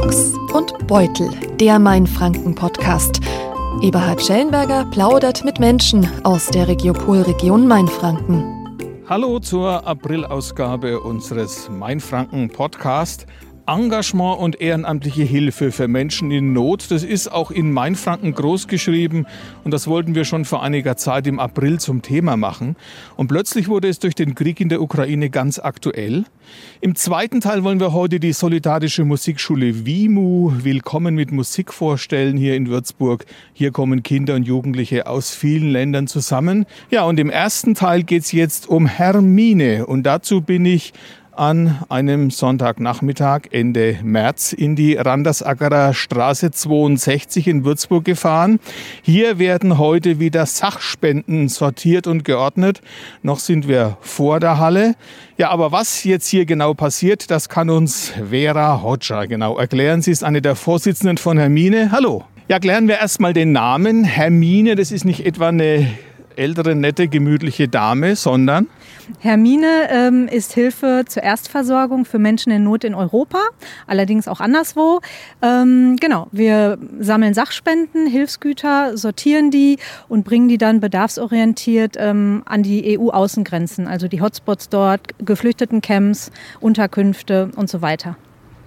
Box und Beutel, der Mainfranken-Podcast. Eberhard Schellenberger plaudert mit Menschen aus der Regiopolregion Mainfranken. Hallo zur Aprilausgabe unseres Mainfranken-Podcast. Engagement und ehrenamtliche Hilfe für Menschen in Not. Das ist auch in Mainfranken groß geschrieben und das wollten wir schon vor einiger Zeit im April zum Thema machen. Und plötzlich wurde es durch den Krieg in der Ukraine ganz aktuell. Im zweiten Teil wollen wir heute die solidarische Musikschule WIMU Willkommen mit Musik vorstellen hier in Würzburg. Hier kommen Kinder und Jugendliche aus vielen Ländern zusammen. Ja, und im ersten Teil geht es jetzt um Hermine und dazu bin ich an einem Sonntagnachmittag Ende März in die Randersackerer Straße 62 in Würzburg gefahren. Hier werden heute wieder Sachspenden sortiert und geordnet. Noch sind wir vor der Halle. Ja, aber was jetzt hier genau passiert, das kann uns Vera Hodger genau erklären. Sie ist eine der Vorsitzenden von Hermine. Hallo. Ja, klären wir erstmal den Namen. Hermine, das ist nicht etwa eine ältere, nette, gemütliche Dame, sondern Hermine ähm, ist Hilfe zur Erstversorgung für Menschen in Not in Europa, allerdings auch anderswo. Ähm, genau, wir sammeln Sachspenden, Hilfsgüter, sortieren die und bringen die dann bedarfsorientiert ähm, an die EU-Außengrenzen, also die Hotspots dort, Geflüchtetencamps, Unterkünfte und so weiter.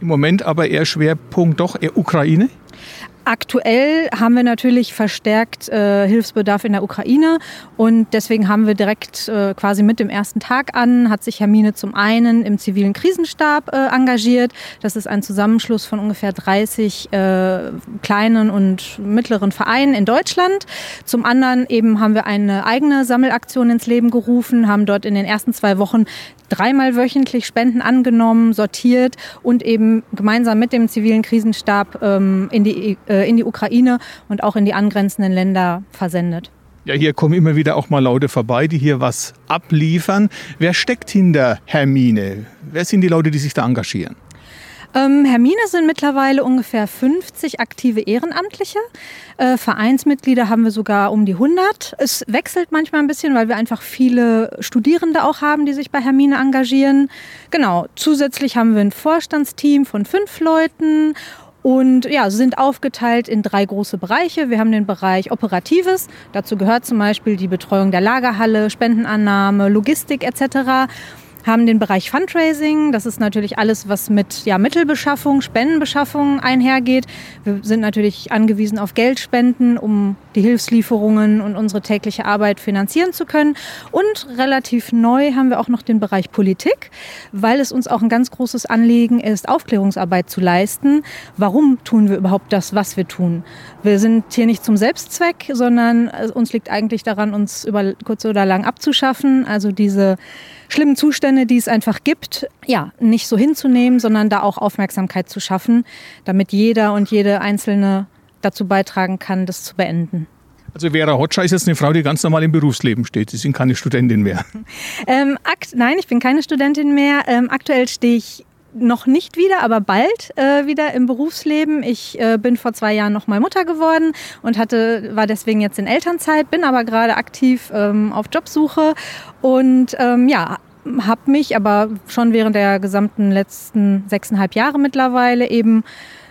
Im Moment aber eher Schwerpunkt doch eher Ukraine? Aktuell haben wir natürlich verstärkt äh, Hilfsbedarf in der Ukraine und deswegen haben wir direkt äh, quasi mit dem ersten Tag an, hat sich Hermine zum einen im zivilen Krisenstab äh, engagiert. Das ist ein Zusammenschluss von ungefähr 30 äh, kleinen und mittleren Vereinen in Deutschland. Zum anderen eben haben wir eine eigene Sammelaktion ins Leben gerufen, haben dort in den ersten zwei Wochen dreimal wöchentlich Spenden angenommen, sortiert und eben gemeinsam mit dem zivilen Krisenstab ähm, in, die, äh, in die Ukraine und auch in die angrenzenden Länder versendet. Ja, hier kommen immer wieder auch mal Leute vorbei, die hier was abliefern. Wer steckt hinter Hermine? Wer sind die Leute, die sich da engagieren? Ähm, Hermine sind mittlerweile ungefähr 50 aktive Ehrenamtliche. Äh, Vereinsmitglieder haben wir sogar um die 100. Es wechselt manchmal ein bisschen, weil wir einfach viele Studierende auch haben, die sich bei Hermine engagieren. Genau. Zusätzlich haben wir ein Vorstandsteam von fünf Leuten und ja, sind aufgeteilt in drei große Bereiche. Wir haben den Bereich Operatives. Dazu gehört zum Beispiel die Betreuung der Lagerhalle, Spendenannahme, Logistik etc haben den Bereich Fundraising. Das ist natürlich alles, was mit ja, Mittelbeschaffung, Spendenbeschaffung einhergeht. Wir sind natürlich angewiesen auf Geldspenden, um die Hilfslieferungen und unsere tägliche Arbeit finanzieren zu können. Und relativ neu haben wir auch noch den Bereich Politik, weil es uns auch ein ganz großes Anliegen ist, Aufklärungsarbeit zu leisten. Warum tun wir überhaupt das, was wir tun? Wir sind hier nicht zum Selbstzweck, sondern uns liegt eigentlich daran, uns über kurz oder lang abzuschaffen. Also diese schlimmen Zustände, die es einfach gibt, ja, nicht so hinzunehmen, sondern da auch Aufmerksamkeit zu schaffen, damit jeder und jede Einzelne dazu beitragen kann, das zu beenden. Also Vera Hotscher ist jetzt eine Frau, die ganz normal im Berufsleben steht. Sie sind keine Studentin mehr. Ähm, nein, ich bin keine Studentin mehr. Ähm, aktuell stehe ich noch nicht wieder, aber bald äh, wieder im Berufsleben. Ich äh, bin vor zwei Jahren noch mal Mutter geworden und hatte, war deswegen jetzt in Elternzeit, bin aber gerade aktiv ähm, auf Jobsuche und ähm, ja, habe mich aber schon während der gesamten letzten sechseinhalb Jahre mittlerweile eben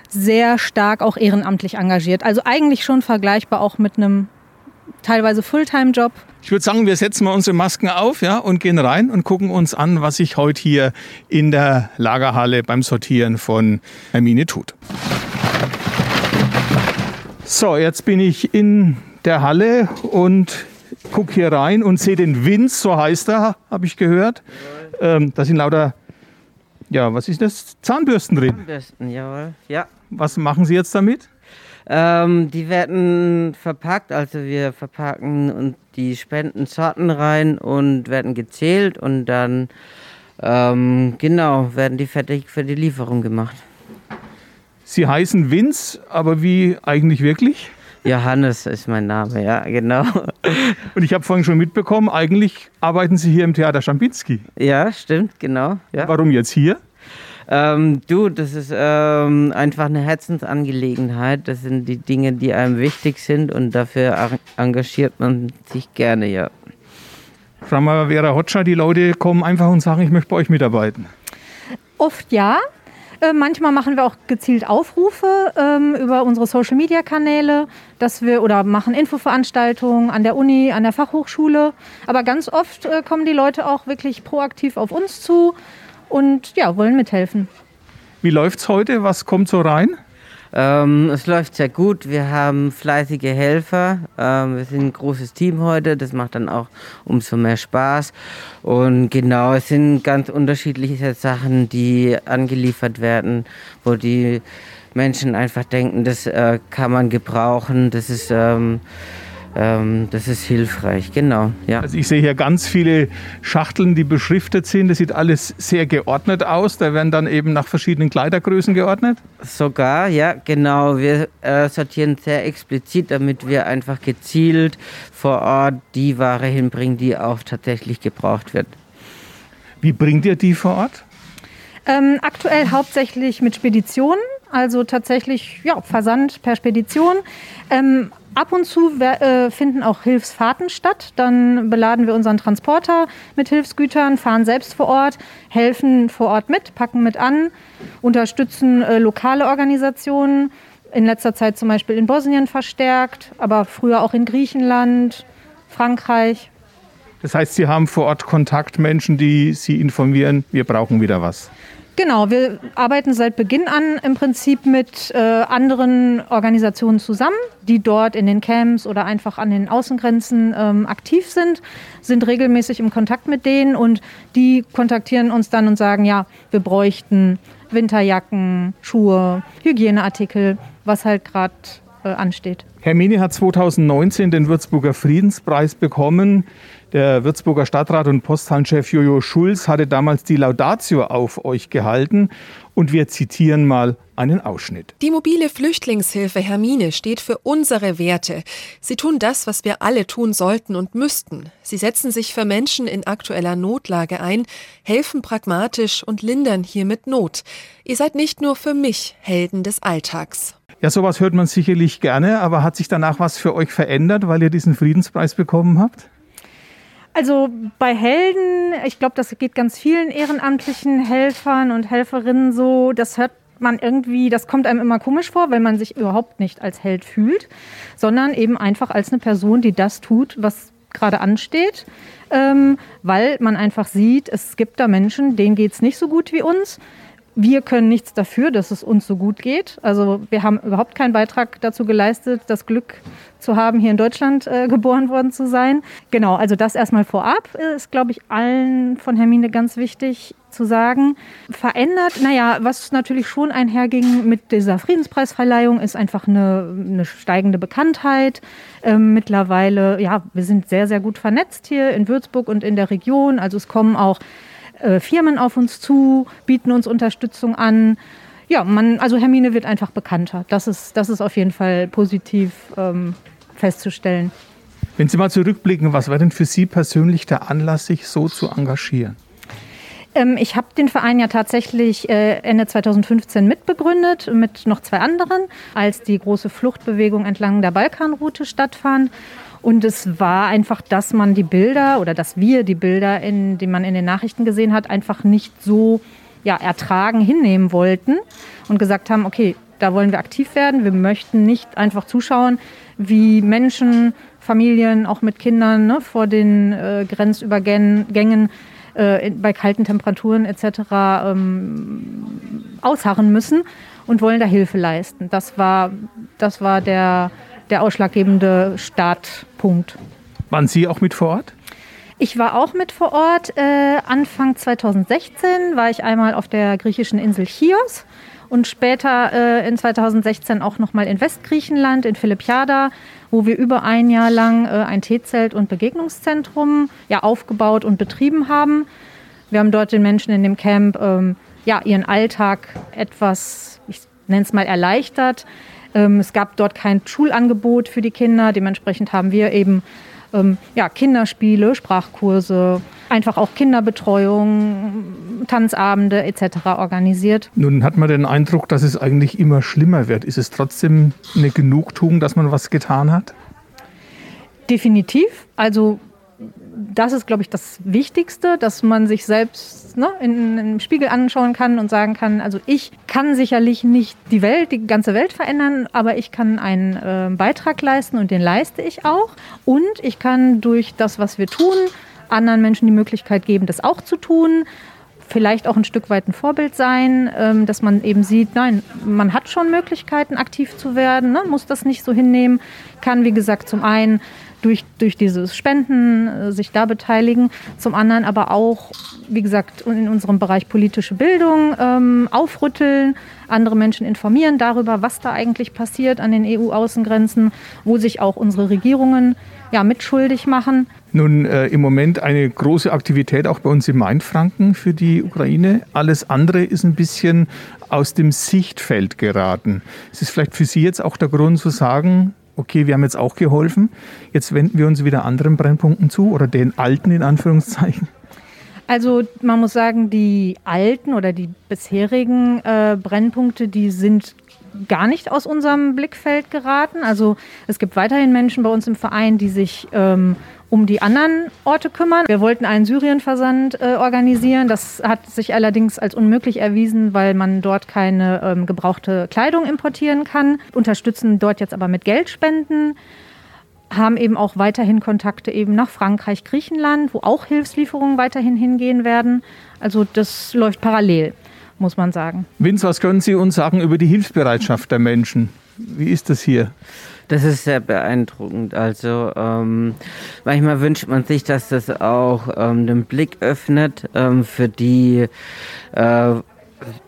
sehr stark auch ehrenamtlich engagiert. Also eigentlich schon vergleichbar auch mit einem teilweise Fulltime-Job. Ich würde sagen, wir setzen mal unsere Masken auf ja, und gehen rein und gucken uns an, was sich heute hier in der Lagerhalle beim Sortieren von Hermine tut. So, jetzt bin ich in der Halle und gucke hier rein und sehe den Winz, so heißt er, habe ich gehört. Ähm, da sind lauter, ja, was ist das? Zahnbürsten drin. Zahnbürsten, jawohl, ja. Was machen Sie jetzt damit? Ähm, die werden verpackt, also wir verpacken und die Spendensorten rein und werden gezählt und dann ähm, genau werden die fertig für die Lieferung gemacht. Sie heißen Vince, aber wie eigentlich wirklich? Johannes ist mein Name, ja, genau. Und ich habe vorhin schon mitbekommen, eigentlich arbeiten Sie hier im Theater Schampinski. Ja, stimmt, genau. Ja. Warum jetzt hier? Ähm, du, das ist ähm, einfach eine Herzensangelegenheit. Das sind die Dinge, die einem wichtig sind und dafür engagiert man sich gerne, ja. Frau mal, Vera Hotscher, die Leute kommen einfach und sagen, ich möchte bei euch mitarbeiten. Oft ja. Äh, manchmal machen wir auch gezielt Aufrufe ähm, über unsere Social-Media-Kanäle, dass wir oder machen Infoveranstaltungen an der Uni, an der Fachhochschule. Aber ganz oft äh, kommen die Leute auch wirklich proaktiv auf uns zu und ja, wollen mithelfen. Wie läuft's heute? Was kommt so rein? Ähm, es läuft sehr gut. Wir haben fleißige Helfer. Ähm, wir sind ein großes Team heute. Das macht dann auch umso mehr Spaß. Und genau, es sind ganz unterschiedliche Sachen, die angeliefert werden, wo die Menschen einfach denken, das äh, kann man gebrauchen. Das ist ähm, ähm, das ist hilfreich, genau. Ja. Also ich sehe hier ganz viele Schachteln, die beschriftet sind. Das sieht alles sehr geordnet aus. Da werden dann eben nach verschiedenen Kleidergrößen geordnet. Sogar, ja, genau. Wir äh, sortieren sehr explizit, damit wir einfach gezielt vor Ort die Ware hinbringen, die auch tatsächlich gebraucht wird. Wie bringt ihr die vor Ort? Ähm, aktuell hauptsächlich mit Speditionen, also tatsächlich ja, Versand per Spedition. Ähm, Ab und zu äh, finden auch Hilfsfahrten statt. Dann beladen wir unseren Transporter mit Hilfsgütern, fahren selbst vor Ort, helfen vor Ort mit, packen mit an, unterstützen äh, lokale Organisationen. In letzter Zeit zum Beispiel in Bosnien verstärkt, aber früher auch in Griechenland, Frankreich. Das heißt, Sie haben vor Ort Kontaktmenschen, die Sie informieren, wir brauchen wieder was. Genau, wir arbeiten seit Beginn an im Prinzip mit äh, anderen Organisationen zusammen, die dort in den Camps oder einfach an den Außengrenzen ähm, aktiv sind, sind regelmäßig im Kontakt mit denen und die kontaktieren uns dann und sagen, ja, wir bräuchten Winterjacken, Schuhe, Hygieneartikel, was halt gerade äh, ansteht. Hermine hat 2019 den Würzburger Friedenspreis bekommen. Der Würzburger Stadtrat und Posthallenchef Jojo Schulz hatte damals die Laudatio auf euch gehalten und wir zitieren mal einen Ausschnitt. Die mobile Flüchtlingshilfe Hermine steht für unsere Werte. Sie tun das, was wir alle tun sollten und müssten. Sie setzen sich für Menschen in aktueller Notlage ein, helfen pragmatisch und lindern hiermit Not. Ihr seid nicht nur für mich Helden des Alltags. Ja, sowas hört man sicherlich gerne, aber hat sich danach was für euch verändert, weil ihr diesen Friedenspreis bekommen habt? Also bei Helden, ich glaube, das geht ganz vielen ehrenamtlichen Helfern und Helferinnen so, das hört man irgendwie, das kommt einem immer komisch vor, weil man sich überhaupt nicht als Held fühlt, sondern eben einfach als eine Person, die das tut, was gerade ansteht, ähm, weil man einfach sieht, es gibt da Menschen, denen geht es nicht so gut wie uns wir können nichts dafür, dass es uns so gut geht. Also wir haben überhaupt keinen Beitrag dazu geleistet, das Glück zu haben, hier in Deutschland äh, geboren worden zu sein. Genau, also das erstmal vorab ist, glaube ich, allen von Hermine ganz wichtig zu sagen. Verändert, naja, was natürlich schon einherging mit dieser Friedenspreisverleihung, ist einfach eine, eine steigende Bekanntheit. Ähm, mittlerweile, ja, wir sind sehr, sehr gut vernetzt hier in Würzburg und in der Region. Also es kommen auch äh, Firmen auf uns zu, bieten uns Unterstützung an. Ja, man, also Hermine wird einfach bekannter. Das ist, das ist auf jeden Fall positiv ähm, festzustellen. Wenn Sie mal zurückblicken, was war denn für Sie persönlich der Anlass, sich so zu engagieren? Ähm, ich habe den Verein ja tatsächlich äh, Ende 2015 mitbegründet mit noch zwei anderen, als die große Fluchtbewegung entlang der Balkanroute stattfand. Und es war einfach, dass man die Bilder oder dass wir die Bilder, in, die man in den Nachrichten gesehen hat, einfach nicht so ja, ertragen, hinnehmen wollten und gesagt haben, okay, da wollen wir aktiv werden. Wir möchten nicht einfach zuschauen, wie Menschen, Familien, auch mit Kindern ne, vor den äh, Grenzübergängen äh, bei kalten Temperaturen etc. Ähm, ausharren müssen und wollen da Hilfe leisten. Das war, das war der, der ausschlaggebende Startpunkt. Waren Sie auch mit vor Ort? Ich war auch mit vor Ort. Äh, Anfang 2016 war ich einmal auf der griechischen Insel Chios und später äh, in 2016 auch nochmal in Westgriechenland, in Philippiada, wo wir über ein Jahr lang äh, ein Teezelt- und Begegnungszentrum ja, aufgebaut und betrieben haben. Wir haben dort den Menschen in dem Camp ähm, ja, ihren Alltag etwas, ich nenne es mal, erleichtert. Ähm, es gab dort kein Schulangebot für die Kinder. Dementsprechend haben wir eben ähm, ja, Kinderspiele, Sprachkurse, einfach auch Kinderbetreuung, Tanzabende etc. organisiert. Nun hat man den Eindruck, dass es eigentlich immer schlimmer wird. Ist es trotzdem eine Genugtuung, dass man was getan hat? Definitiv. Also das ist, glaube ich, das Wichtigste, dass man sich selbst ne, in, in, im Spiegel anschauen kann und sagen kann, also ich kann sicherlich nicht die Welt, die ganze Welt verändern, aber ich kann einen äh, Beitrag leisten und den leiste ich auch. Und ich kann durch das, was wir tun, anderen Menschen die Möglichkeit geben, das auch zu tun vielleicht auch ein Stück weit ein Vorbild sein, ähm, dass man eben sieht, nein, man hat schon Möglichkeiten, aktiv zu werden, ne, muss das nicht so hinnehmen, kann, wie gesagt, zum einen durch, durch dieses Spenden äh, sich da beteiligen, zum anderen aber auch, wie gesagt, in unserem Bereich politische Bildung ähm, aufrütteln, andere Menschen informieren darüber, was da eigentlich passiert an den EU-Außengrenzen, wo sich auch unsere Regierungen ja, mitschuldig machen. Nun äh, im Moment eine große Aktivität auch bei uns im Mainfranken für die Ukraine. Alles andere ist ein bisschen aus dem Sichtfeld geraten. Ist es vielleicht für Sie jetzt auch der Grund zu sagen, okay, wir haben jetzt auch geholfen, jetzt wenden wir uns wieder anderen Brennpunkten zu oder den alten in Anführungszeichen? Also man muss sagen, die alten oder die bisherigen äh, Brennpunkte, die sind gar nicht aus unserem Blickfeld geraten. Also es gibt weiterhin Menschen bei uns im Verein, die sich ähm, um die anderen Orte kümmern. Wir wollten einen Syrienversand äh, organisieren. Das hat sich allerdings als unmöglich erwiesen, weil man dort keine ähm, gebrauchte Kleidung importieren kann. Unterstützen dort jetzt aber mit Geldspenden haben eben auch weiterhin Kontakte eben nach Frankreich, Griechenland, wo auch Hilfslieferungen weiterhin hingehen werden. Also das läuft parallel, muss man sagen. Vince, was können Sie uns sagen über die Hilfsbereitschaft der Menschen? Wie ist das hier? Das ist sehr beeindruckend. Also ähm, manchmal wünscht man sich, dass das auch ähm, den Blick öffnet ähm, für die äh,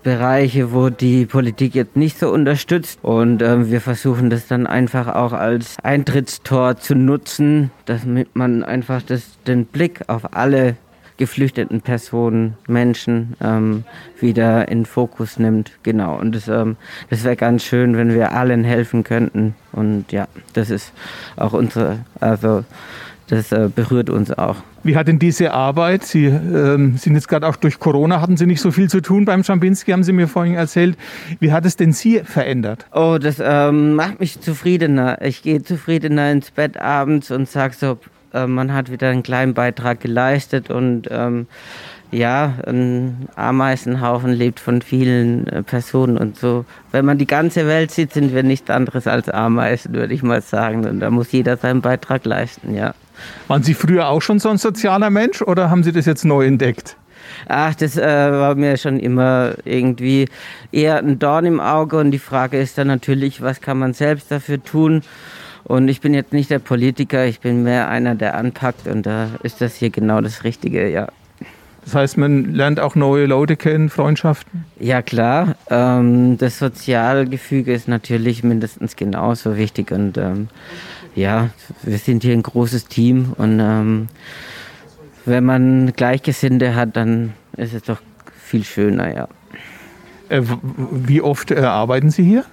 Bereiche, wo die Politik jetzt nicht so unterstützt. Und ähm, wir versuchen das dann einfach auch als Eintrittstor zu nutzen, damit man einfach das, den Blick auf alle geflüchteten Personen, Menschen ähm, wieder in Fokus nimmt. Genau. Und das, ähm, das wäre ganz schön, wenn wir allen helfen könnten. Und ja, das ist auch unsere, also das äh, berührt uns auch. Wie hat denn diese Arbeit, Sie ähm, sind jetzt gerade auch durch Corona, hatten Sie nicht so viel zu tun beim Schambinski, haben Sie mir vorhin erzählt. Wie hat es denn Sie verändert? Oh, das ähm, macht mich zufriedener. Ich gehe zufriedener ins Bett abends und sage so, äh, man hat wieder einen kleinen Beitrag geleistet und ähm, ja, ein Ameisenhaufen lebt von vielen äh, Personen und so. Wenn man die ganze Welt sieht, sind wir nichts anderes als Ameisen, würde ich mal sagen. Und da muss jeder seinen Beitrag leisten, ja. Waren Sie früher auch schon so ein sozialer Mensch oder haben Sie das jetzt neu entdeckt? Ach, das äh, war mir schon immer irgendwie eher ein Dorn im Auge und die Frage ist dann natürlich, was kann man selbst dafür tun? Und ich bin jetzt nicht der Politiker, ich bin mehr einer, der anpackt und da ist das hier genau das Richtige, ja. Das heißt, man lernt auch neue Leute kennen, Freundschaften? Ja, klar. Ähm, das Sozialgefüge ist natürlich mindestens genauso wichtig und ähm, ja, wir sind hier ein großes Team und ähm, wenn man Gleichgesinnte hat, dann ist es doch viel schöner, ja. Äh, wie oft äh, arbeiten Sie hier?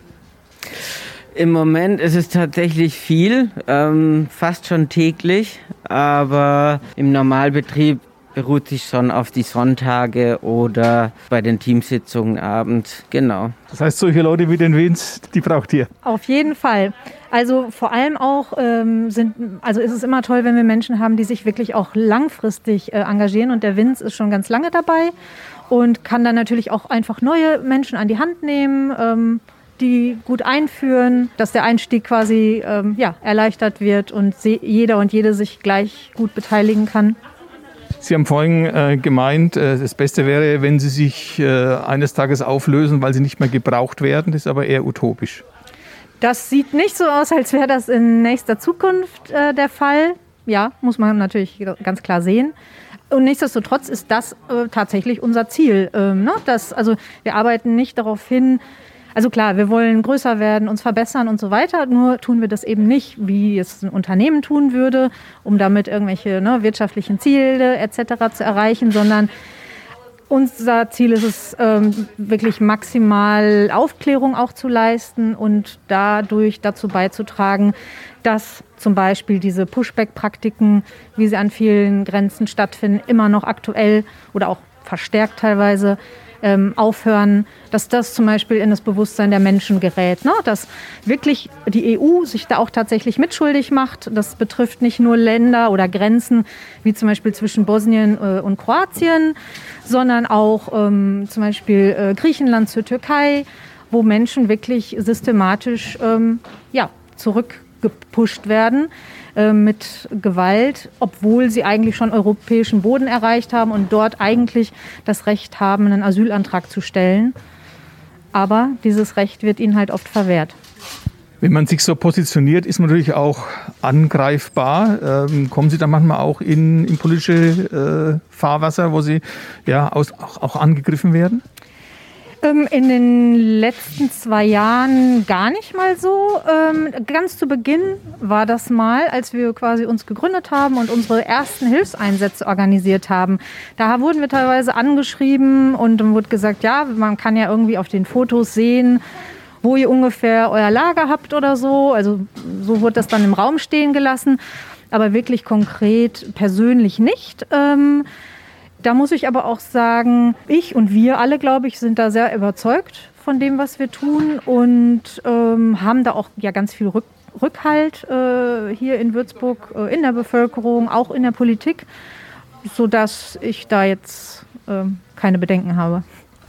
Im Moment ist es tatsächlich viel, ähm, fast schon täglich, aber im Normalbetrieb beruht sich schon auf die Sonntage oder bei den Teamsitzungen abends. Genau. Das heißt, solche Leute wie den Wins, die braucht ihr. Auf jeden Fall. Also vor allem auch ähm, sind, also ist es immer toll, wenn wir Menschen haben, die sich wirklich auch langfristig äh, engagieren. Und der Vince ist schon ganz lange dabei und kann dann natürlich auch einfach neue Menschen an die Hand nehmen. Ähm, die gut einführen, dass der Einstieg quasi ähm, ja, erleichtert wird und jeder und jede sich gleich gut beteiligen kann. Sie haben vorhin äh, gemeint, äh, das Beste wäre, wenn Sie sich äh, eines Tages auflösen, weil Sie nicht mehr gebraucht werden. Das ist aber eher utopisch. Das sieht nicht so aus, als wäre das in nächster Zukunft äh, der Fall. Ja, muss man natürlich ganz klar sehen. Und nichtsdestotrotz ist das äh, tatsächlich unser Ziel. Ähm, ne? das, also wir arbeiten nicht darauf hin, also klar, wir wollen größer werden, uns verbessern und so weiter. Nur tun wir das eben nicht, wie es ein Unternehmen tun würde, um damit irgendwelche ne, wirtschaftlichen Ziele etc. zu erreichen, sondern unser Ziel ist es, ähm, wirklich maximal Aufklärung auch zu leisten und dadurch dazu beizutragen, dass zum Beispiel diese Pushback-Praktiken, wie sie an vielen Grenzen stattfinden, immer noch aktuell oder auch verstärkt teilweise ähm, aufhören, dass das zum Beispiel in das Bewusstsein der Menschen gerät. Ne? Dass wirklich die EU sich da auch tatsächlich mitschuldig macht. Das betrifft nicht nur Länder oder Grenzen, wie zum Beispiel zwischen Bosnien äh, und Kroatien, sondern auch ähm, zum Beispiel äh, Griechenland zur Türkei, wo Menschen wirklich systematisch ähm, ja, zurückgepusht werden äh, mit Gewalt, obwohl sie eigentlich schon europäischen Boden erreicht haben und dort eigentlich das Recht haben, einen Asylantrag zu stellen. Aber dieses Recht wird ihnen halt oft verwehrt. Wenn man sich so positioniert, ist man natürlich auch angreifbar. Ähm, kommen Sie da manchmal auch in, in politische äh, Fahrwasser, wo Sie ja aus, auch, auch angegriffen werden? Ähm, in den letzten zwei Jahren gar nicht mal so. Ähm, ganz zu Beginn war das mal, als wir quasi uns gegründet haben und unsere ersten Hilfseinsätze organisiert haben. Da wurden wir teilweise angeschrieben und dann wurde gesagt, ja, man kann ja irgendwie auf den Fotos sehen, wo ihr ungefähr euer Lager habt oder so. Also so wurde das dann im Raum stehen gelassen, aber wirklich konkret persönlich nicht. Ähm, da muss ich aber auch sagen, ich und wir alle, glaube ich, sind da sehr überzeugt von dem, was wir tun und ähm, haben da auch ja ganz viel Rück Rückhalt äh, hier in Würzburg, äh, in der Bevölkerung, auch in der Politik, sodass ich da jetzt äh, keine Bedenken habe.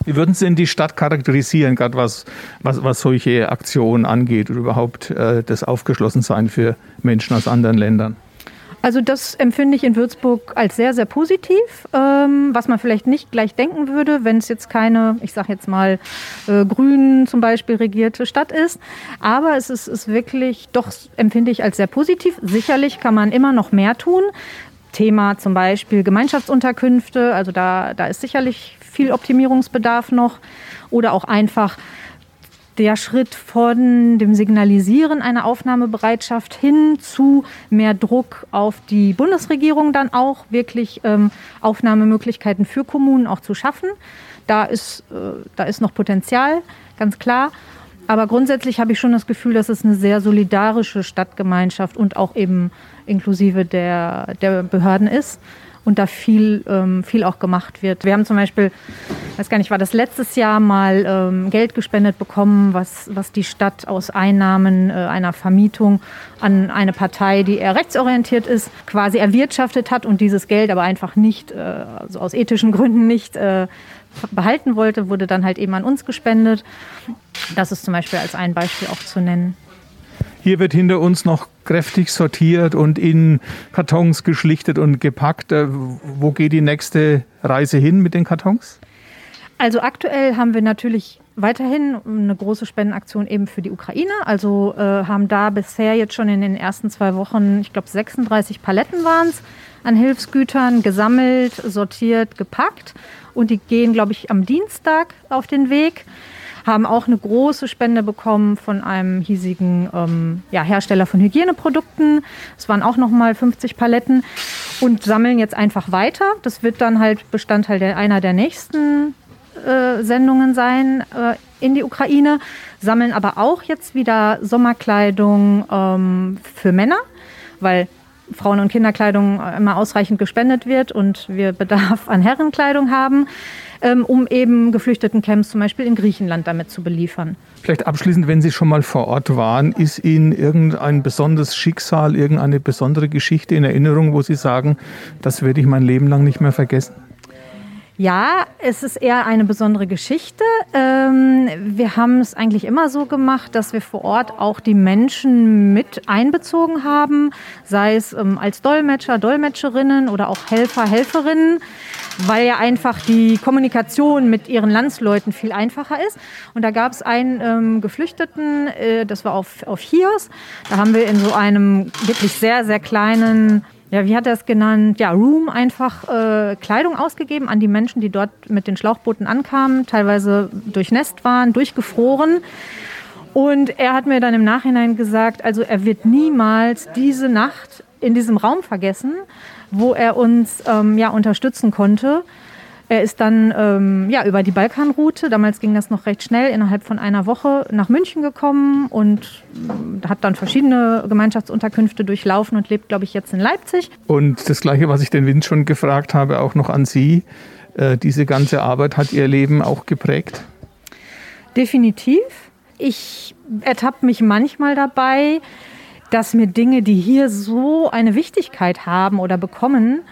Wie würden Sie denn die Stadt charakterisieren, gerade was, was, was solche Aktionen angeht oder überhaupt äh, das Aufgeschlossensein für Menschen aus anderen Ländern? Also das empfinde ich in Würzburg als sehr, sehr positiv, ähm, was man vielleicht nicht gleich denken würde, wenn es jetzt keine, ich sage jetzt mal, äh, grün zum Beispiel regierte Stadt ist. Aber es ist, ist wirklich, doch empfinde ich als sehr positiv. Sicherlich kann man immer noch mehr tun. Thema zum Beispiel Gemeinschaftsunterkünfte, also da, da ist sicherlich viel Optimierungsbedarf noch. Oder auch einfach der Schritt von dem Signalisieren einer Aufnahmebereitschaft hin zu mehr Druck auf die Bundesregierung dann auch wirklich ähm, Aufnahmemöglichkeiten für Kommunen auch zu schaffen. Da ist, äh, da ist noch Potenzial, ganz klar. Aber grundsätzlich habe ich schon das Gefühl, dass es eine sehr solidarische Stadtgemeinschaft und auch eben inklusive der, der Behörden ist und da viel, ähm, viel auch gemacht wird. Wir haben zum Beispiel, weiß gar nicht, war das letztes Jahr mal ähm, Geld gespendet bekommen, was, was die Stadt aus Einnahmen äh, einer Vermietung an eine Partei, die eher rechtsorientiert ist, quasi erwirtschaftet hat und dieses Geld aber einfach nicht, äh, also aus ethischen Gründen nicht äh, behalten wollte, wurde dann halt eben an uns gespendet. Das ist zum Beispiel als ein Beispiel auch zu nennen. Hier wird hinter uns noch kräftig sortiert und in Kartons geschlichtet und gepackt. Äh, wo geht die nächste Reise hin mit den Kartons? Also aktuell haben wir natürlich weiterhin eine große Spendenaktion eben für die Ukraine. Also äh, haben da bisher jetzt schon in den ersten zwei Wochen, ich glaube 36 Paletten waren es, an Hilfsgütern gesammelt, sortiert, gepackt. Und die gehen, glaube ich, am Dienstag auf den Weg haben auch eine große Spende bekommen von einem hiesigen ähm, ja, Hersteller von Hygieneprodukten. Es waren auch nochmal 50 Paletten und sammeln jetzt einfach weiter. Das wird dann halt Bestandteil der, einer der nächsten äh, Sendungen sein äh, in die Ukraine. Sammeln aber auch jetzt wieder Sommerkleidung ähm, für Männer, weil Frauen- und Kinderkleidung immer ausreichend gespendet wird und wir Bedarf an Herrenkleidung haben. Ähm, um eben geflüchteten Camps zum Beispiel in Griechenland damit zu beliefern. Vielleicht abschließend, wenn Sie schon mal vor Ort waren, ist Ihnen irgendein besonderes Schicksal, irgendeine besondere Geschichte in Erinnerung, wo Sie sagen, das werde ich mein Leben lang nicht mehr vergessen? Ja, es ist eher eine besondere Geschichte. Ähm, wir haben es eigentlich immer so gemacht, dass wir vor Ort auch die Menschen mit einbezogen haben, sei es ähm, als Dolmetscher, Dolmetscherinnen oder auch Helfer, Helferinnen, weil ja einfach die Kommunikation mit ihren Landsleuten viel einfacher ist. Und da gab es einen ähm, Geflüchteten, äh, das war auf, auf Chios. Da haben wir in so einem wirklich sehr, sehr kleinen ja, wie hat er es genannt? Ja, Room einfach äh, Kleidung ausgegeben an die Menschen, die dort mit den Schlauchbooten ankamen, teilweise durchnässt waren, durchgefroren. Und er hat mir dann im Nachhinein gesagt, also er wird niemals diese Nacht in diesem Raum vergessen, wo er uns ähm, ja, unterstützen konnte. Er ist dann ähm, ja, über die Balkanroute, damals ging das noch recht schnell, innerhalb von einer Woche nach München gekommen und äh, hat dann verschiedene Gemeinschaftsunterkünfte durchlaufen und lebt, glaube ich, jetzt in Leipzig. Und das Gleiche, was ich den Wind schon gefragt habe, auch noch an Sie. Äh, diese ganze Arbeit hat Ihr Leben auch geprägt? Definitiv. Ich ertappe mich manchmal dabei, dass mir Dinge, die hier so eine Wichtigkeit haben oder bekommen,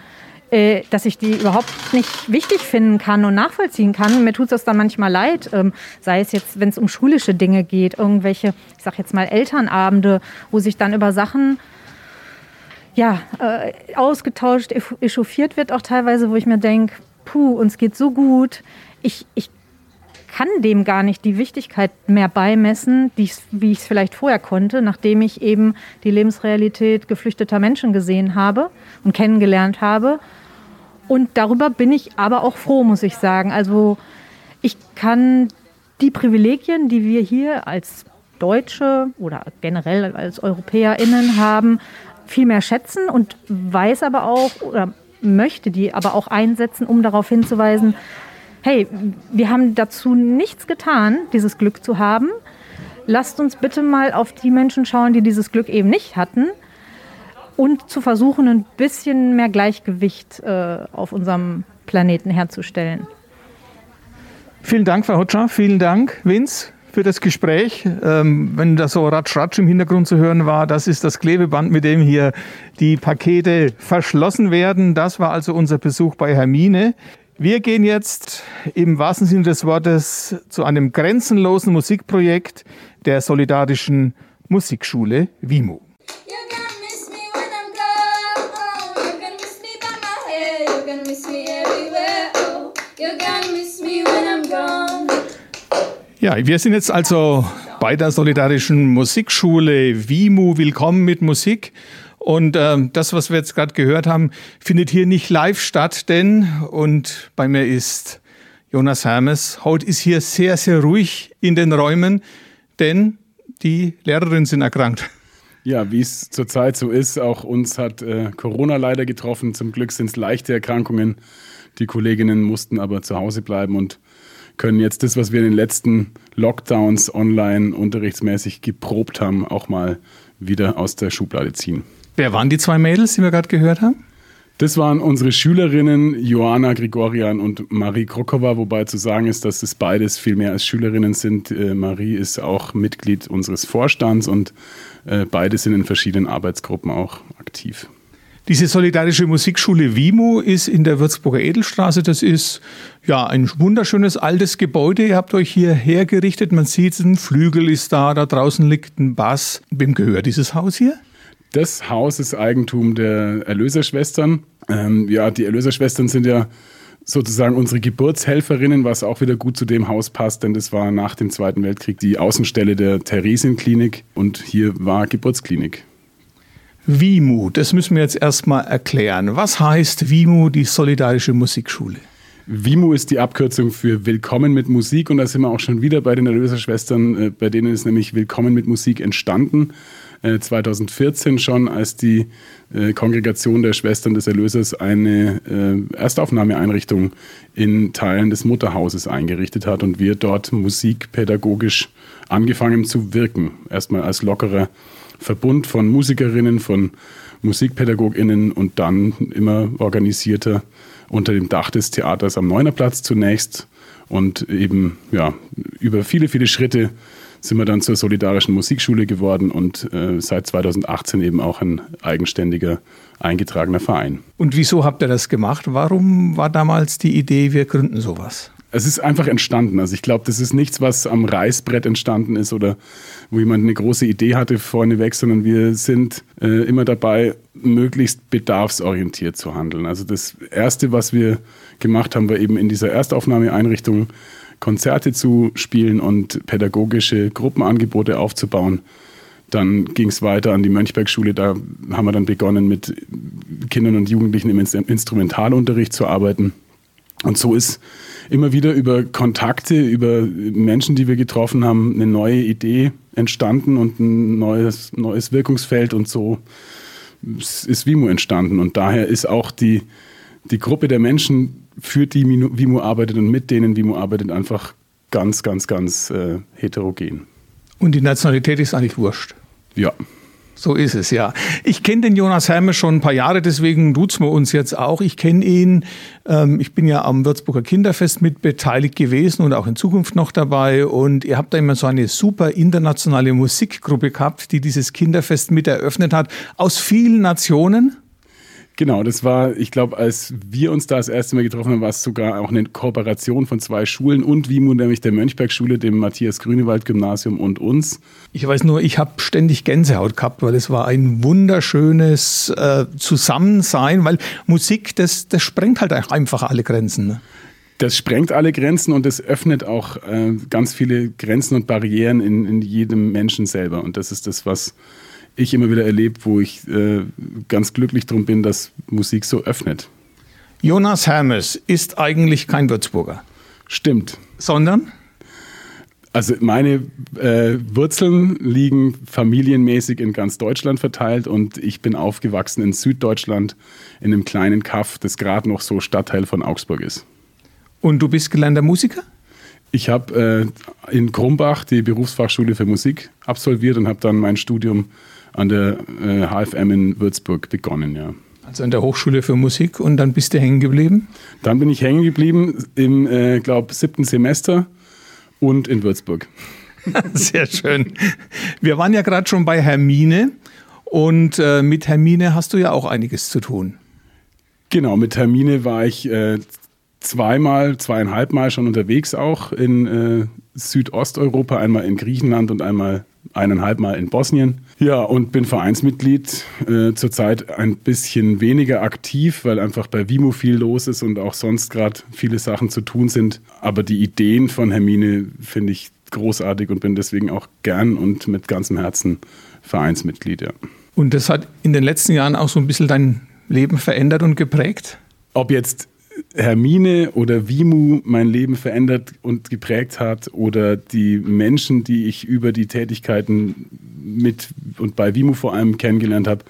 äh, dass ich die überhaupt nicht wichtig finden kann und nachvollziehen kann. Mir tut das dann manchmal leid, ähm, sei es jetzt, wenn es um schulische Dinge geht, irgendwelche, ich sag jetzt mal Elternabende, wo sich dann über Sachen ja, äh, ausgetauscht, echauffiert wird auch teilweise, wo ich mir denke, puh, uns geht so gut. Ich, ich kann dem gar nicht die Wichtigkeit mehr beimessen, die wie ich es vielleicht vorher konnte, nachdem ich eben die Lebensrealität geflüchteter Menschen gesehen habe und kennengelernt habe. Und darüber bin ich aber auch froh, muss ich sagen. Also ich kann die Privilegien, die wir hier als Deutsche oder generell als EuropäerInnen haben, viel mehr schätzen und weiß aber auch oder möchte die aber auch einsetzen, um darauf hinzuweisen, hey, wir haben dazu nichts getan, dieses Glück zu haben. Lasst uns bitte mal auf die Menschen schauen, die dieses Glück eben nicht hatten und zu versuchen, ein bisschen mehr Gleichgewicht äh, auf unserem Planeten herzustellen. Vielen Dank, Frau Hotscher. Vielen Dank, Vince für das Gespräch. Ähm, wenn da so Ratsch-Ratsch im Hintergrund zu hören war, das ist das Klebeband, mit dem hier die Pakete verschlossen werden. Das war also unser Besuch bei Hermine. Wir gehen jetzt im wahrsten Sinne des Wortes zu einem grenzenlosen Musikprojekt der solidarischen Musikschule WIMU. Ja, wir sind jetzt also bei der Solidarischen Musikschule WIMU. Willkommen mit Musik. Und äh, das, was wir jetzt gerade gehört haben, findet hier nicht live statt, denn, und bei mir ist Jonas Hermes, heute ist hier sehr, sehr ruhig in den Räumen, denn die Lehrerinnen sind erkrankt. Ja, wie es zurzeit so ist, auch uns hat äh, Corona leider getroffen. Zum Glück sind es leichte Erkrankungen. Die Kolleginnen mussten aber zu Hause bleiben und können jetzt das, was wir in den letzten Lockdowns online unterrichtsmäßig geprobt haben, auch mal wieder aus der Schublade ziehen. Wer waren die zwei Mädels, die wir gerade gehört haben? Das waren unsere Schülerinnen Joanna Grigorian und Marie Krokova, wobei zu sagen ist, dass es beides viel mehr als Schülerinnen sind. Äh, Marie ist auch Mitglied unseres Vorstands und äh, beide sind in verschiedenen Arbeitsgruppen auch aktiv. Diese solidarische Musikschule WIMU ist in der Würzburger Edelstraße. Das ist ja ein wunderschönes altes Gebäude. Ihr habt euch hier hergerichtet. Man sieht, ein Flügel ist da, da draußen liegt ein Bass. Wem gehört dieses Haus hier? Das Haus ist Eigentum der Erlöserschwestern. Ähm, ja, die Erlöserschwestern sind ja sozusagen unsere Geburtshelferinnen, was auch wieder gut zu dem Haus passt, denn das war nach dem Zweiten Weltkrieg die Außenstelle der Theresienklinik und hier war Geburtsklinik. WIMU, das müssen wir jetzt erstmal erklären. Was heißt WIMU, die Solidarische Musikschule? WIMU ist die Abkürzung für Willkommen mit Musik und da sind wir auch schon wieder bei den Erlöserschwestern, äh, bei denen ist nämlich Willkommen mit Musik entstanden. 2014 äh, schon, als die äh, Kongregation der Schwestern des Erlösers eine Erstaufnahmeeinrichtung in Teilen des Mutterhauses eingerichtet hat und wir dort musikpädagogisch angefangen zu wirken. Erstmal als lockerer Verbund von Musikerinnen, von Musikpädagoginnen und dann immer organisierter unter dem Dach des Theaters am Neunerplatz zunächst und eben ja, über viele, viele Schritte sind wir dann zur Solidarischen Musikschule geworden und äh, seit 2018 eben auch ein eigenständiger, eingetragener Verein. Und wieso habt ihr das gemacht? Warum war damals die Idee, wir gründen sowas? Es ist einfach entstanden. Also ich glaube, das ist nichts, was am Reißbrett entstanden ist oder wo jemand eine große Idee hatte vorneweg, sondern wir sind äh, immer dabei, möglichst bedarfsorientiert zu handeln. Also das Erste, was wir gemacht haben, war eben in dieser Erstaufnahmeeinrichtung Konzerte zu spielen und pädagogische Gruppenangebote aufzubauen. Dann ging es weiter an die Mönchbergschule. Da haben wir dann begonnen, mit Kindern und Jugendlichen im Instrumentalunterricht zu arbeiten. Und so ist immer wieder über Kontakte, über Menschen, die wir getroffen haben, eine neue Idee entstanden und ein neues, neues Wirkungsfeld und so ist Vimo entstanden. Und daher ist auch die, die Gruppe der Menschen, für die Vimo arbeitet und mit denen Vimo arbeitet, einfach ganz, ganz, ganz äh, heterogen. Und die Nationalität ist eigentlich wurscht? Ja. So ist es, ja. Ich kenne den Jonas Hermes schon ein paar Jahre, deswegen duzen wir uns jetzt auch. Ich kenne ihn. Ähm, ich bin ja am Würzburger Kinderfest mit beteiligt gewesen und auch in Zukunft noch dabei. Und ihr habt da immer so eine super internationale Musikgruppe gehabt, die dieses Kinderfest mit eröffnet hat, aus vielen Nationen. Genau, das war, ich glaube, als wir uns da das erste Mal getroffen haben, war es sogar auch eine Kooperation von zwei Schulen und WIMU, nämlich der Mönchberg-Schule, dem Matthias-Grünewald-Gymnasium und uns. Ich weiß nur, ich habe ständig Gänsehaut gehabt, weil es war ein wunderschönes äh, Zusammensein, weil Musik, das, das sprengt halt einfach alle Grenzen. Ne? Das sprengt alle Grenzen und es öffnet auch äh, ganz viele Grenzen und Barrieren in, in jedem Menschen selber. Und das ist das, was ich immer wieder erlebt, wo ich äh, ganz glücklich drum bin, dass Musik so öffnet. Jonas Hermes ist eigentlich kein Würzburger. Stimmt. Sondern? Also meine äh, Wurzeln liegen familienmäßig in ganz Deutschland verteilt und ich bin aufgewachsen in Süddeutschland in einem kleinen Kaff, das gerade noch so Stadtteil von Augsburg ist. Und du bist gelernter Musiker? Ich habe äh, in Krumbach die Berufsfachschule für Musik absolviert und habe dann mein Studium an der äh, HFM in Würzburg begonnen, ja. Also an der Hochschule für Musik und dann bist du hängen geblieben? Dann bin ich hängen geblieben im, äh, glaube siebten Semester und in Würzburg. Sehr schön. Wir waren ja gerade schon bei Hermine und äh, mit Hermine hast du ja auch einiges zu tun. Genau, mit Hermine war ich äh, zweimal, zweieinhalb Mal schon unterwegs auch in äh, Südosteuropa, einmal in Griechenland und einmal eineinhalb Mal in Bosnien. Ja, und bin Vereinsmitglied. Äh, zurzeit ein bisschen weniger aktiv, weil einfach bei Vimo viel los ist und auch sonst gerade viele Sachen zu tun sind. Aber die Ideen von Hermine finde ich großartig und bin deswegen auch gern und mit ganzem Herzen Vereinsmitglied. Ja. Und das hat in den letzten Jahren auch so ein bisschen dein Leben verändert und geprägt? Ob jetzt Hermine oder Vimu mein Leben verändert und geprägt hat oder die Menschen, die ich über die Tätigkeiten mit und bei Vimu vor allem kennengelernt habe,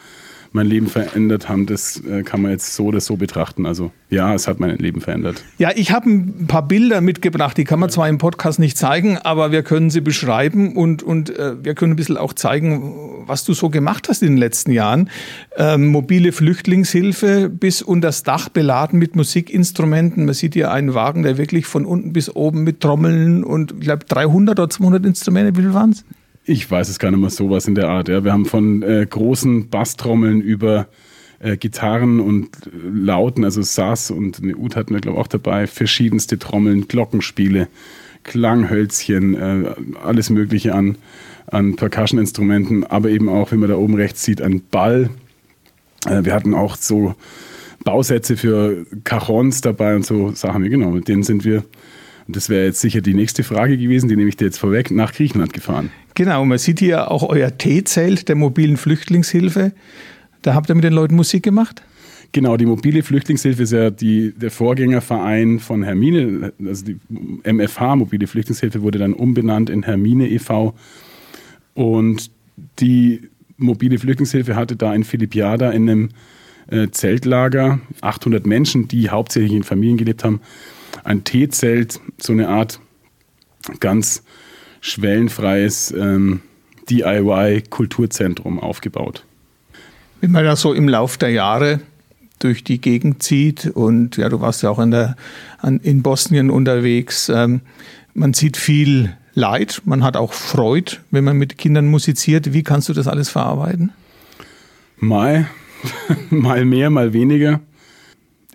mein Leben verändert haben, das äh, kann man jetzt so oder so betrachten. Also ja, es hat mein Leben verändert. Ja, ich habe ein paar Bilder mitgebracht, die kann man zwar im Podcast nicht zeigen, aber wir können sie beschreiben und, und äh, wir können ein bisschen auch zeigen, was du so gemacht hast in den letzten Jahren. Ähm, mobile Flüchtlingshilfe bis unter das Dach beladen mit Musikinstrumenten. Man sieht hier einen Wagen, der wirklich von unten bis oben mit Trommeln und ich glaube 300 oder 200 Instrumente, wie viel waren es? Ich weiß es gar nicht mehr, sowas in der Art. Ja. Wir haben von äh, großen Basstrommeln über äh, Gitarren und äh, Lauten, also Sass und eine Ud hatten wir, glaube ich, auch dabei, verschiedenste Trommeln, Glockenspiele, Klanghölzchen, äh, alles Mögliche an, an Percussion-Instrumenten, aber eben auch, wie man da oben rechts sieht, ein Ball. Äh, wir hatten auch so Bausätze für Cajons dabei und so Sachen. Genau, mit denen sind wir und das wäre jetzt sicher die nächste Frage gewesen, die nehme ich dir jetzt vorweg, nach Griechenland gefahren. Genau, man sieht hier auch euer T-Zelt der mobilen Flüchtlingshilfe. Da habt ihr mit den Leuten Musik gemacht? Genau, die mobile Flüchtlingshilfe ist ja die, der Vorgängerverein von Hermine, also die MFH, mobile Flüchtlingshilfe, wurde dann umbenannt in Hermine e.V. Und die mobile Flüchtlingshilfe hatte da in Philippiada in einem äh, Zeltlager 800 Menschen, die hauptsächlich in Familien gelebt haben, ein T-Zelt, so eine Art ganz schwellenfreies ähm, DIY-Kulturzentrum aufgebaut. Wenn man da so im Lauf der Jahre durch die Gegend zieht und ja, du warst ja auch in, der, an, in Bosnien unterwegs, ähm, man sieht viel Leid, man hat auch Freude, wenn man mit Kindern musiziert. Wie kannst du das alles verarbeiten? Mal, mal mehr, mal weniger.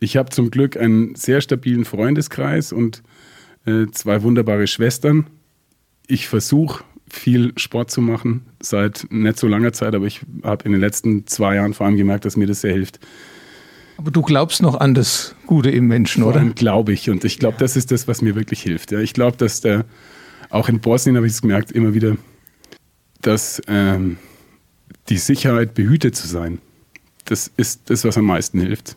Ich habe zum Glück einen sehr stabilen Freundeskreis und äh, zwei wunderbare Schwestern. Ich versuche viel Sport zu machen seit nicht so langer Zeit, aber ich habe in den letzten zwei Jahren vor allem gemerkt, dass mir das sehr hilft. Aber du glaubst noch an das Gute im Menschen, vor oder? glaube ich. Und ich glaube, ja. das ist das, was mir wirklich hilft. Ja, ich glaube, dass der, auch in Bosnien habe ich es gemerkt, immer wieder, dass ähm, die Sicherheit, behütet zu sein, das ist das, was am meisten hilft.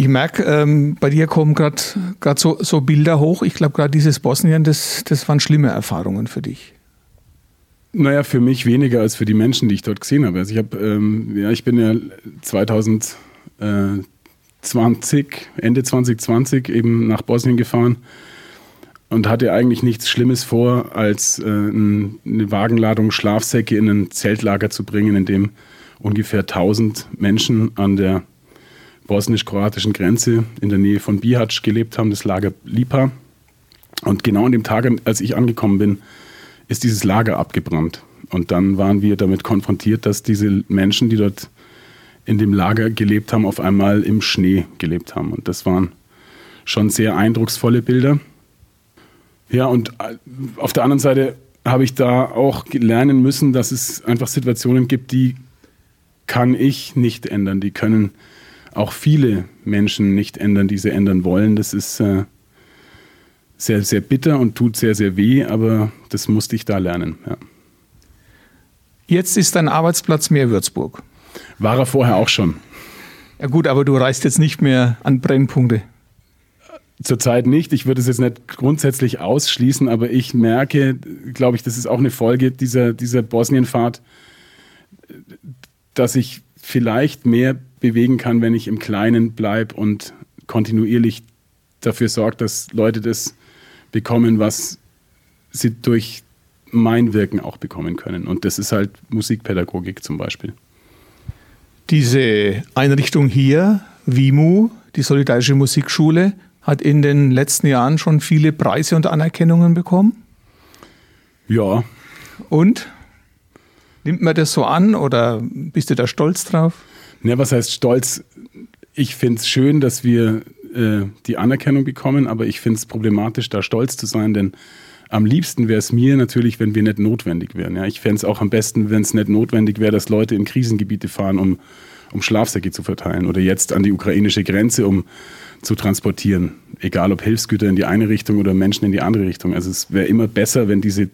Ich merke, ähm, bei dir kommen gerade so, so Bilder hoch. Ich glaube, gerade dieses Bosnien, das, das waren schlimme Erfahrungen für dich. Naja, für mich weniger als für die Menschen, die ich dort gesehen habe. Also ich habe, ähm, ja, ich bin ja 2020, Ende 2020 eben nach Bosnien gefahren und hatte eigentlich nichts Schlimmes vor, als äh, eine Wagenladung Schlafsäcke in ein Zeltlager zu bringen, in dem ungefähr 1000 Menschen an der bosnisch-kroatischen Grenze in der Nähe von Bihać gelebt haben, das Lager Lipa. Und genau an dem Tag, als ich angekommen bin, ist dieses Lager abgebrannt. Und dann waren wir damit konfrontiert, dass diese Menschen, die dort in dem Lager gelebt haben, auf einmal im Schnee gelebt haben. Und das waren schon sehr eindrucksvolle Bilder. Ja, und äh, auf der anderen Seite habe ich da auch lernen müssen, dass es einfach Situationen gibt, die kann ich nicht ändern. Die können auch viele Menschen nicht ändern, die sie ändern wollen. Das ist äh, sehr, sehr bitter und tut sehr, sehr weh, aber das musste ich da lernen. Ja. Jetzt ist dein Arbeitsplatz mehr Würzburg. War er vorher auch schon. Ja gut, aber du reist jetzt nicht mehr an Brennpunkte. Zurzeit nicht. Ich würde es jetzt nicht grundsätzlich ausschließen, aber ich merke, glaube ich, das ist auch eine Folge dieser, dieser Bosnienfahrt, dass ich vielleicht mehr bewegen kann, wenn ich im Kleinen bleibe und kontinuierlich dafür sorge, dass Leute das bekommen, was sie durch mein Wirken auch bekommen können. Und das ist halt Musikpädagogik zum Beispiel. Diese Einrichtung hier, WIMU, die Solidarische Musikschule, hat in den letzten Jahren schon viele Preise und Anerkennungen bekommen. Ja. Und? Nimmt man das so an oder bist du da stolz drauf? Ne, was heißt stolz? Ich finde es schön, dass wir äh, die Anerkennung bekommen, aber ich finde es problematisch, da stolz zu sein, denn am liebsten wäre es mir natürlich, wenn wir nicht notwendig wären. Ja, ich fände es auch am besten, wenn es nicht notwendig wäre, dass Leute in Krisengebiete fahren, um, um Schlafsäcke zu verteilen oder jetzt an die ukrainische Grenze, um zu transportieren. Egal ob Hilfsgüter in die eine Richtung oder Menschen in die andere Richtung. Also es wäre immer besser, wenn diese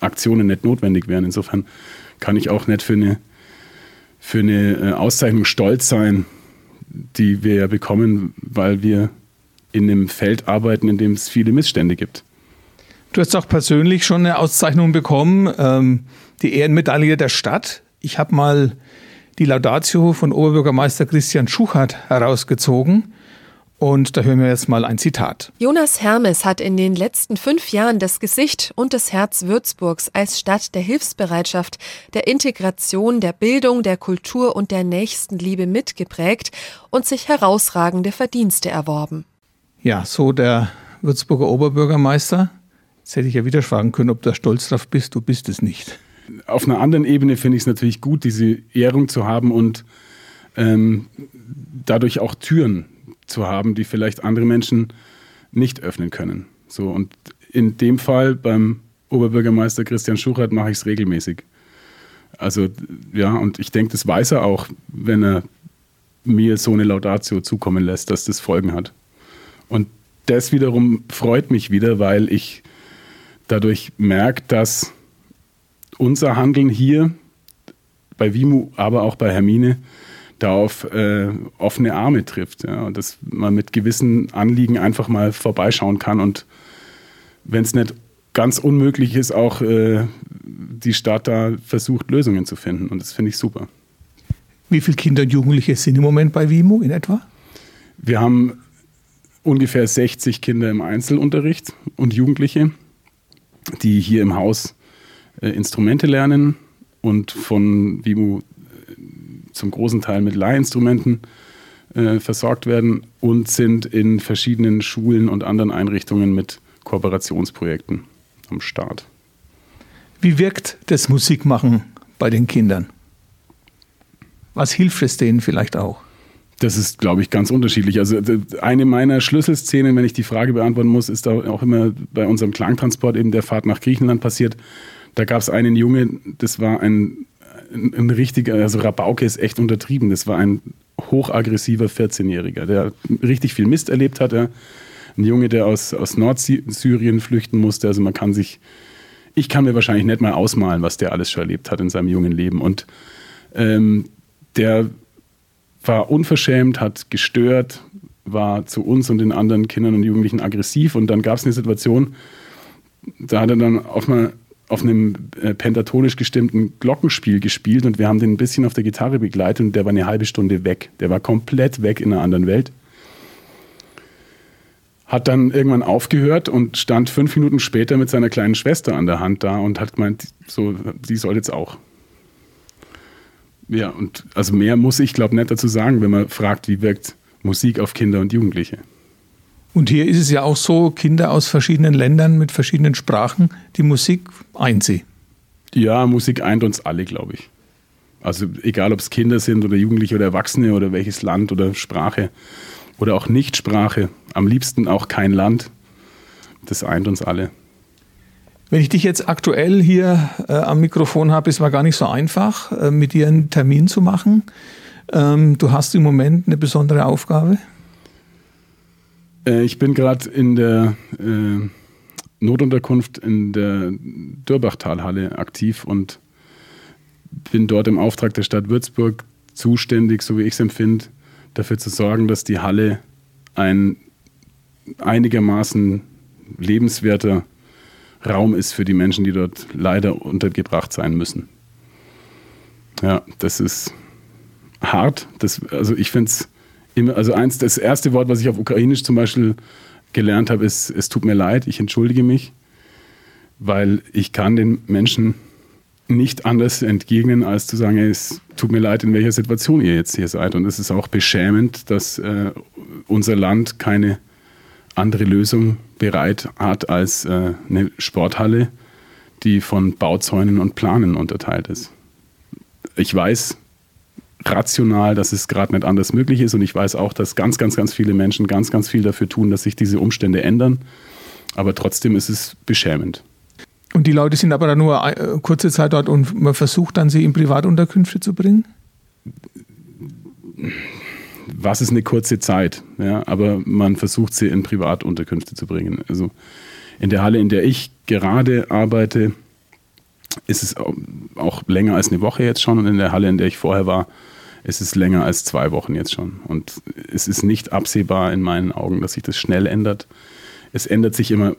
Aktionen nicht notwendig wären. Insofern kann ich auch nicht für eine, für eine äh, Auszeichnung stolz sein, die wir ja bekommen, weil wir in einem Feld arbeiten, in dem es viele Missstände gibt. Du hast auch persönlich schon eine Auszeichnung bekommen, ähm, die Ehrenmedaille der Stadt. Ich habe mal die Laudatio von Oberbürgermeister Christian Schuchert herausgezogen. Und da hören wir jetzt mal ein Zitat. Jonas Hermes hat in den letzten fünf Jahren das Gesicht und das Herz Würzburgs als Stadt der Hilfsbereitschaft, der Integration, der Bildung, der Kultur und der Nächstenliebe mitgeprägt und sich herausragende Verdienste erworben. Ja, so der Würzburger Oberbürgermeister. Jetzt hätte ich ja wieder fragen können, ob du stolz drauf bist. Du bist es nicht. Auf einer anderen Ebene finde ich es natürlich gut, diese Ehrung zu haben und ähm, dadurch auch Türen zu haben, die vielleicht andere Menschen nicht öffnen können. So, und in dem Fall beim Oberbürgermeister Christian Schuchert mache ich es regelmäßig. Also ja, und ich denke, das weiß er auch, wenn er mir so eine Laudatio zukommen lässt, dass das Folgen hat. Und das wiederum freut mich wieder, weil ich dadurch merke, dass unser Handeln hier bei Vimu, aber auch bei Hermine da auf äh, offene Arme trifft. Ja, und dass man mit gewissen Anliegen einfach mal vorbeischauen kann und wenn es nicht ganz unmöglich ist, auch äh, die Stadt da versucht, Lösungen zu finden. Und das finde ich super. Wie viele Kinder und Jugendliche sind im Moment bei WIMO in etwa? Wir haben ungefähr 60 Kinder im Einzelunterricht und Jugendliche, die hier im Haus äh, Instrumente lernen und von WIMO zum großen Teil mit Leihinstrumenten äh, versorgt werden und sind in verschiedenen Schulen und anderen Einrichtungen mit Kooperationsprojekten am Start. Wie wirkt das Musikmachen bei den Kindern? Was hilft es denen vielleicht auch? Das ist, glaube ich, ganz unterschiedlich. Also eine meiner Schlüsselszenen, wenn ich die Frage beantworten muss, ist auch immer bei unserem Klangtransport eben der Fahrt nach Griechenland passiert. Da gab es einen Junge, das war ein ein, richtiger, also Rabauke ist echt untertrieben. Das war ein hochaggressiver 14-Jähriger, der richtig viel Mist erlebt hatte. Ein Junge, der aus, aus Nordsyrien flüchten musste. Also man kann sich, ich kann mir wahrscheinlich nicht mal ausmalen, was der alles schon erlebt hat in seinem jungen Leben. Und ähm, der war unverschämt, hat gestört, war zu uns und den anderen Kindern und Jugendlichen aggressiv. Und dann gab es eine Situation, da hat er dann auf mal auf einem äh, pentatonisch gestimmten Glockenspiel gespielt und wir haben den ein bisschen auf der Gitarre begleitet und der war eine halbe Stunde weg. Der war komplett weg in einer anderen Welt. hat dann irgendwann aufgehört und stand fünf Minuten später mit seiner kleinen Schwester an der Hand da und hat gemeint, so, die soll jetzt auch. Ja, und also mehr muss ich, glaube nicht dazu sagen, wenn man fragt, wie wirkt Musik auf Kinder und Jugendliche. Und hier ist es ja auch so, Kinder aus verschiedenen Ländern mit verschiedenen Sprachen, die Musik eint sie. Ja, Musik eint uns alle, glaube ich. Also egal, ob es Kinder sind oder Jugendliche oder Erwachsene oder welches Land oder Sprache oder auch Nichtsprache. Am liebsten auch kein Land. Das eint uns alle. Wenn ich dich jetzt aktuell hier äh, am Mikrofon habe, ist es gar nicht so einfach, äh, mit dir einen Termin zu machen. Ähm, du hast im Moment eine besondere Aufgabe. Äh, ich bin gerade in der äh, Notunterkunft in der Dürbachtalhalle aktiv und bin dort im Auftrag der Stadt Würzburg zuständig, so wie ich es empfinde, dafür zu sorgen, dass die Halle ein einigermaßen lebenswerter Raum ist für die Menschen, die dort leider untergebracht sein müssen. Ja, das ist hart. Das, also ich finde es immer, also eins, das erste Wort, was ich auf Ukrainisch zum Beispiel gelernt habe, ist, es tut mir leid, ich entschuldige mich, weil ich kann den Menschen nicht anders entgegnen, als zu sagen, es tut mir leid, in welcher Situation ihr jetzt hier seid. Und es ist auch beschämend, dass äh, unser Land keine andere Lösung bereit hat als äh, eine Sporthalle, die von Bauzäunen und Planen unterteilt ist. Ich weiß rational, dass es gerade nicht anders möglich ist und ich weiß auch, dass ganz, ganz, ganz viele Menschen ganz, ganz viel dafür tun, dass sich diese Umstände ändern. Aber trotzdem ist es beschämend. Und die Leute sind aber dann nur äh, kurze Zeit dort und man versucht dann, sie in Privatunterkünfte zu bringen? Was ist eine kurze Zeit? Ja, aber man versucht, sie in Privatunterkünfte zu bringen. Also in der Halle, in der ich gerade arbeite, ist es auch länger als eine Woche jetzt schon. Und in der Halle, in der ich vorher war, ist es länger als zwei Wochen jetzt schon. Und es ist nicht absehbar in meinen Augen, dass sich das schnell ändert. Es ändert sich immer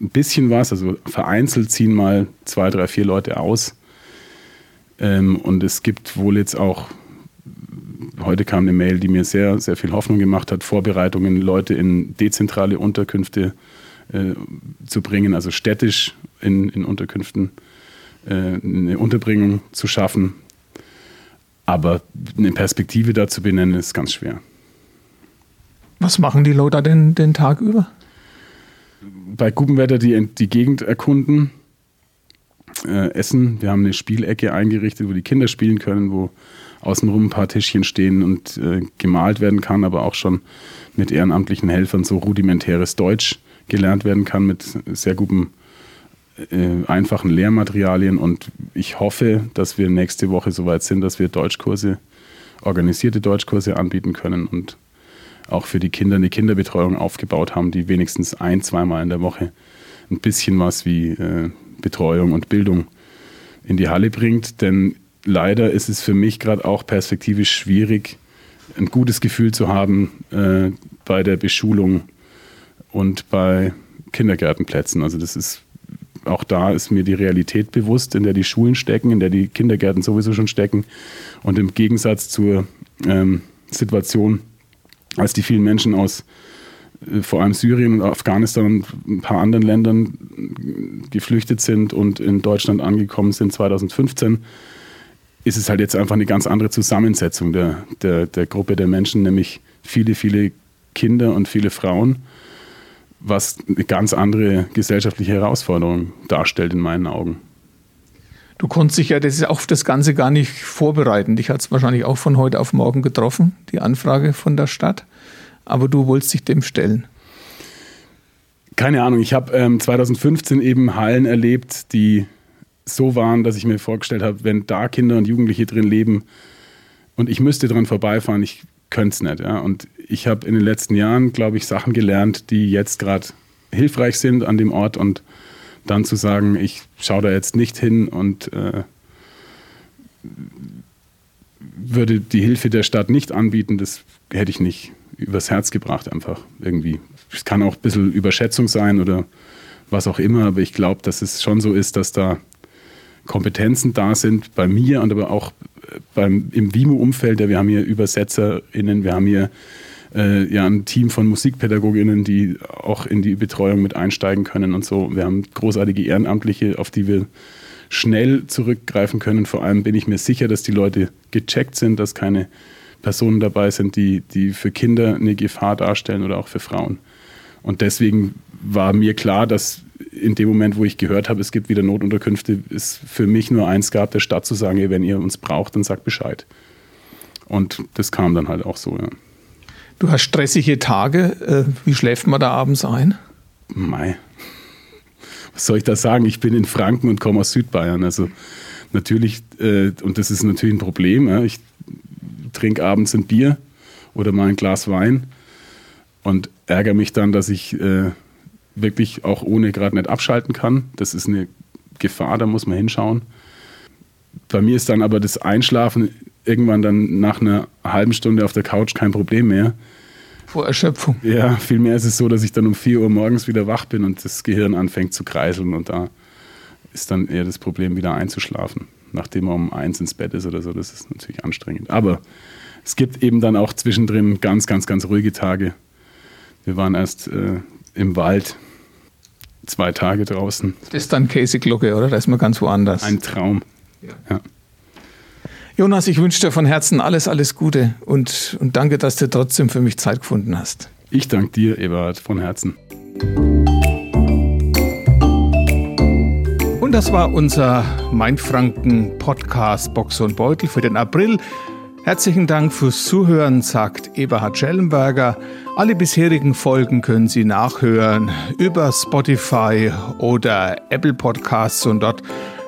ein bisschen was, also vereinzelt ziehen mal zwei, drei, vier Leute aus. Ähm, und es gibt wohl jetzt auch, heute kam eine Mail, die mir sehr, sehr viel Hoffnung gemacht hat, Vorbereitungen, Leute in dezentrale Unterkünfte äh, zu bringen, also städtisch in, in Unterkünften äh, eine Unterbringung zu schaffen. Aber eine Perspektive dazu benennen, ist ganz schwer. Was machen die Leute denn den Tag über? bei gutem Wetter die, die Gegend erkunden, äh, essen. Wir haben eine Spielecke eingerichtet, wo die Kinder spielen können, wo außenrum ein paar Tischchen stehen und äh, gemalt werden kann, aber auch schon mit ehrenamtlichen Helfern so rudimentäres Deutsch gelernt werden kann mit sehr gutem, äh, einfachen Lehrmaterialien. Und ich hoffe, dass wir nächste Woche soweit sind, dass wir Deutschkurse, organisierte Deutschkurse anbieten können und auch für die Kinder eine Kinderbetreuung aufgebaut haben, die wenigstens ein, zweimal in der Woche ein bisschen was wie äh, Betreuung und Bildung in die Halle bringt. Denn leider ist es für mich gerade auch perspektivisch schwierig, ein gutes Gefühl zu haben äh, bei der Beschulung und bei Kindergärtenplätzen. Also das ist auch da ist mir die Realität bewusst, in der die Schulen stecken, in der die Kindergärten sowieso schon stecken. Und im Gegensatz zur ähm, Situation als die vielen Menschen aus äh, vor allem Syrien und Afghanistan und ein paar anderen Ländern geflüchtet sind und in Deutschland angekommen sind 2015, ist es halt jetzt einfach eine ganz andere Zusammensetzung der, der, der Gruppe der Menschen, nämlich viele, viele Kinder und viele Frauen, was eine ganz andere gesellschaftliche Herausforderung darstellt in meinen Augen. Du konntest dich ja das ist auf das Ganze gar nicht vorbereiten. Dich hat es wahrscheinlich auch von heute auf morgen getroffen, die Anfrage von der Stadt. Aber du wolltest dich dem stellen. Keine Ahnung. Ich habe ähm, 2015 eben Hallen erlebt, die so waren, dass ich mir vorgestellt habe, wenn da Kinder und Jugendliche drin leben und ich müsste dran vorbeifahren, ich könnte es nicht. Ja? Und ich habe in den letzten Jahren, glaube ich, Sachen gelernt, die jetzt gerade hilfreich sind an dem Ort und dann zu sagen, ich schaue da jetzt nicht hin und äh, würde die Hilfe der Stadt nicht anbieten, das hätte ich nicht übers Herz gebracht einfach irgendwie. Es kann auch ein bisschen Überschätzung sein oder was auch immer, aber ich glaube, dass es schon so ist, dass da Kompetenzen da sind bei mir und aber auch beim, im WIMO-Umfeld. Wir haben hier ÜbersetzerInnen, wir haben hier äh, ja ein Team von Musikpädagoginnen, die auch in die Betreuung mit einsteigen können und so. Wir haben großartige Ehrenamtliche, auf die wir schnell zurückgreifen können. Vor allem bin ich mir sicher, dass die Leute gecheckt sind, dass keine Personen dabei sind, die, die für Kinder eine Gefahr darstellen oder auch für Frauen. Und deswegen war mir klar, dass in dem Moment, wo ich gehört habe, es gibt wieder Notunterkünfte, es für mich nur eins gab, der Stadt zu sagen, wenn ihr uns braucht, dann sagt Bescheid. Und das kam dann halt auch so, ja. Du hast stressige Tage. Äh, wie schläft man da abends ein? Mei. Was soll ich da sagen? Ich bin in Franken und komme aus Südbayern. Also natürlich, äh, und das ist natürlich ein Problem. Ich trinke abends ein Bier oder mal ein Glas Wein und ärgere mich dann, dass ich äh, wirklich auch ohne gerade nicht abschalten kann. Das ist eine Gefahr, da muss man hinschauen. Bei mir ist dann aber das Einschlafen irgendwann dann nach einer halben Stunde auf der Couch kein Problem mehr. Vor Erschöpfung. Ja, vielmehr ist es so, dass ich dann um 4 Uhr morgens wieder wach bin und das Gehirn anfängt zu kreiseln und da ist dann eher das Problem, wieder einzuschlafen, nachdem man um eins ins Bett ist oder so. Das ist natürlich anstrengend. Aber es gibt eben dann auch zwischendrin ganz, ganz, ganz ruhige Tage. Wir waren erst äh, im Wald zwei Tage draußen. Das ist dann Käseglocke, oder? Da ist man ganz woanders. Ein Traum. Ja. ja. Jonas, ich wünsche dir von Herzen alles, alles Gute und, und danke, dass du trotzdem für mich Zeit gefunden hast. Ich danke dir, Eberhard, von Herzen. Und das war unser Mainfranken Podcast Box und Beutel für den April. Herzlichen Dank fürs Zuhören, sagt Eberhard Schellenberger. Alle bisherigen Folgen können Sie nachhören über Spotify oder Apple Podcasts und dort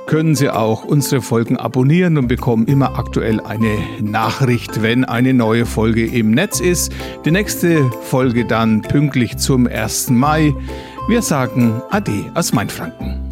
können Sie auch unsere Folgen abonnieren und bekommen immer aktuell eine Nachricht, wenn eine neue Folge im Netz ist. Die nächste Folge dann pünktlich zum 1. Mai. Wir sagen Ade aus Mainfranken.